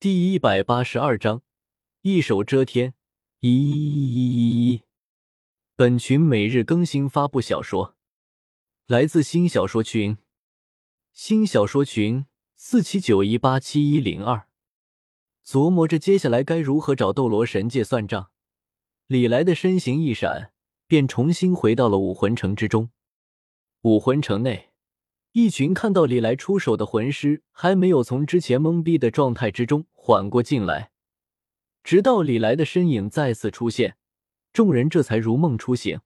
第一百八十二章，一手遮天。一一一一一。本群每日更新发布小说，来自新小说群。新小说群四七九一八七一零二。琢磨着接下来该如何找斗罗神界算账，李来的身形一闪，便重新回到了武魂城之中。武魂城内。一群看到李来出手的魂师还没有从之前懵逼的状态之中缓过劲来，直到李来的身影再次出现，众人这才如梦初醒。